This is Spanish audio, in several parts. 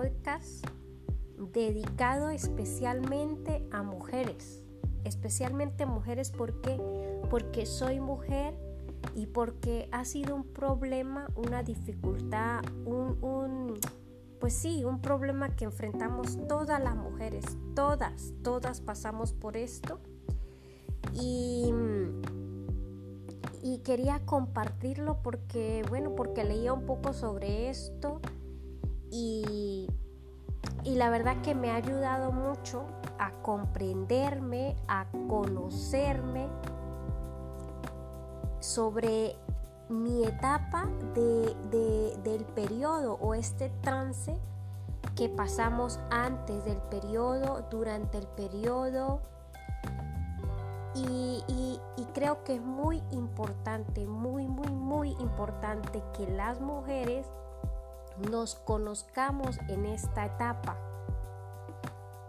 podcast dedicado especialmente a mujeres, especialmente mujeres porque porque soy mujer y porque ha sido un problema, una dificultad, un, pues sí, un problema que enfrentamos todas las mujeres, todas, todas pasamos por esto. Y, y quería compartirlo porque, bueno, porque leía un poco sobre esto y, y la verdad que me ha ayudado mucho a comprenderme, a conocerme sobre mi etapa del periodo o este trance que pasamos antes del periodo, durante el periodo. Y, y, creo que es muy importante, muy, muy, muy importante que las mujeres nos conozcamos en esta etapa.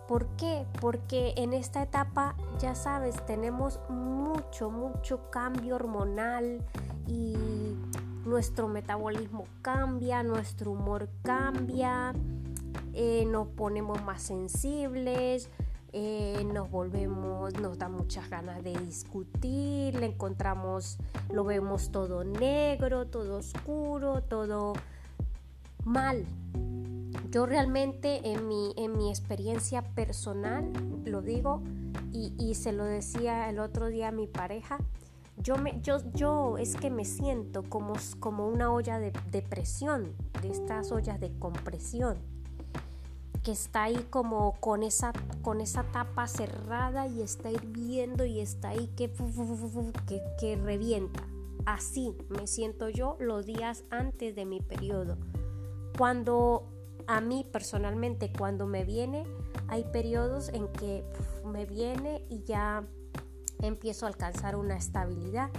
¿Por qué? Porque en esta etapa, ya sabes, tenemos mucho, mucho cambio hormonal y nuestro metabolismo cambia, nuestro humor cambia, eh, nos ponemos más sensibles, eh, nos volvemos, nos da muchas ganas de discutir, le encontramos, lo vemos todo negro, todo oscuro, todo mal. Yo realmente en mi, en mi experiencia personal, lo digo y, se lo decía el otro día a mi pareja, yo, me, yo, yo es que me siento como, como una olla de, de presión, de estas ollas de compresión, que está ahí como con esa, con esa tapa cerrada y está hirviendo y está ahí que, que revienta. Así me siento yo los días antes de mi periodo. Cuando a mí personalmente cuando me viene, hay periodos en que me viene y ya empiezo a alcanzar una estabilidad.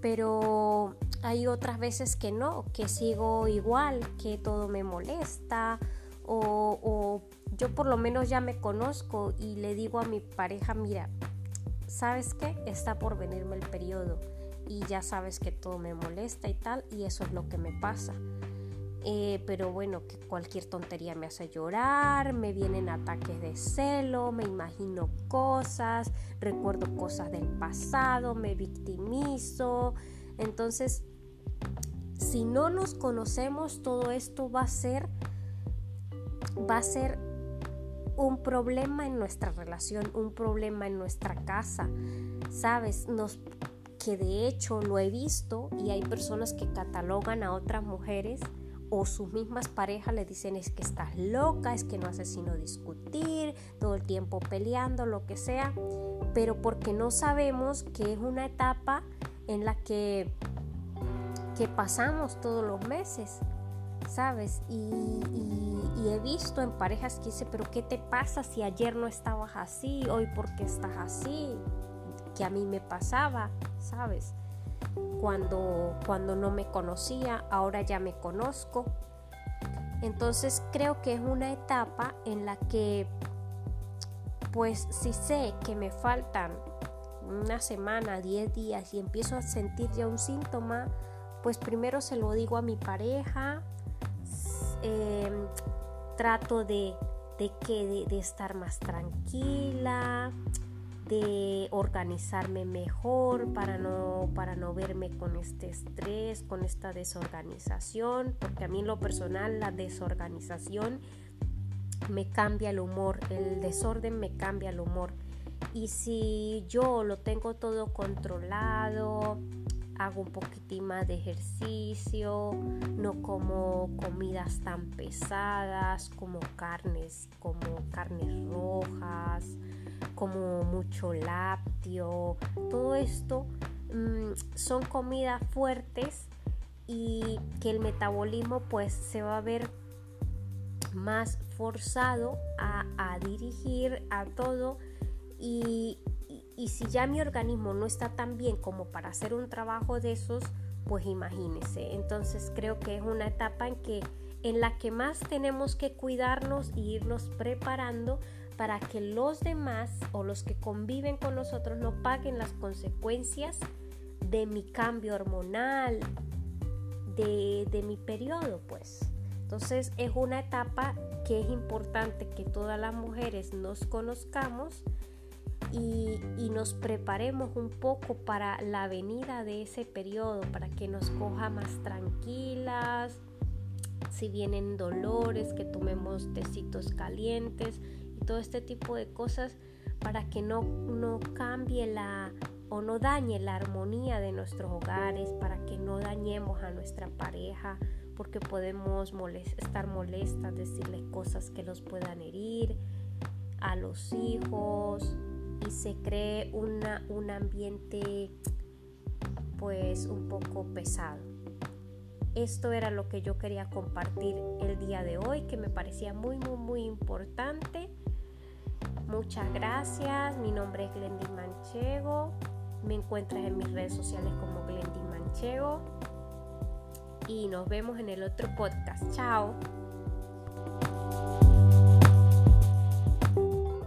Pero hay otras veces que no, que sigo igual, que todo me molesta o, o yo por lo menos ya me conozco y le digo a mi pareja, mira, ¿sabes qué? Está por venirme el periodo y ya sabes que todo me molesta y tal y eso es lo que me pasa. Eh, pero bueno, que cualquier tontería me hace llorar, me vienen ataques de celo, me imagino cosas, recuerdo cosas del pasado, me victimizo. Entonces, si no nos conocemos, todo esto va a ser, va a ser un problema en nuestra relación, un problema en nuestra casa. Sabes, que de hecho lo he visto y hay personas que catalogan a otras mujeres o sus mismas parejas le dicen es que estás loca, es que no haces sino discutir, todo el tiempo peleando, lo que sea, pero porque no sabemos que es una etapa en la que, que pasamos todos los meses, ¿sabes? Y, he visto en parejas que dice, pero ¿qué te pasa si ayer no estabas así, hoy porque estás así? Que a mí me pasaba, ¿sabes? Cuando, cuando no me conocía, ahora ya me conozco. Entonces creo que es una etapa en la que, pues si sé que me faltan una semana, 10 días y empiezo a sentir ya un síntoma, pues primero se lo digo a mi pareja, em, trato de, de, que, de estar más tranquila, de organizarme mejor para no, para no verme con este estrés, con esta desorganización, porque a mí en lo personal la desorganización me cambia el humor, el desorden me cambia el humor. Y si yo lo tengo todo controlado, hago un poquitín más de ejercicio, no como comidas tan pesadas como carnes, como carnes rojas, como mucho lácteo, todo esto mm, son comidas fuertes y que el metabolismo pues se va a ver más forzado a, dirigir a todo y, y, si ya mi organismo no está tan bien como para hacer un trabajo de esos, pues imagínese. Entonces creo que es una etapa en que en la que más tenemos que cuidarnos e irnos preparando para que los demás o los que conviven con nosotros no paguen las consecuencias de mi cambio hormonal, de, mi periodo, pues. Entonces es una etapa que es importante que todas las mujeres nos conozcamos y, nos preparemos un poco para la venida de ese periodo, para que nos coja más tranquilas, si vienen dolores, que tomemos tecitos calientes y todo este tipo de cosas para que no, no cambie la o no dañe la armonía de nuestros hogares, para que no dañemos a nuestra pareja, porque podemos estar molestas, decirles cosas que los puedan herir, a los hijos, y se cree una, un ambiente pues un poco pesado. Esto era lo que yo quería compartir el día de hoy, que me parecía muy, muy, muy importante. Muchas gracias. Mi nombre es Glendy Manchego. Me encuentras en mis redes sociales como Glendy Manchego. Y nos vemos en el otro podcast. Chao.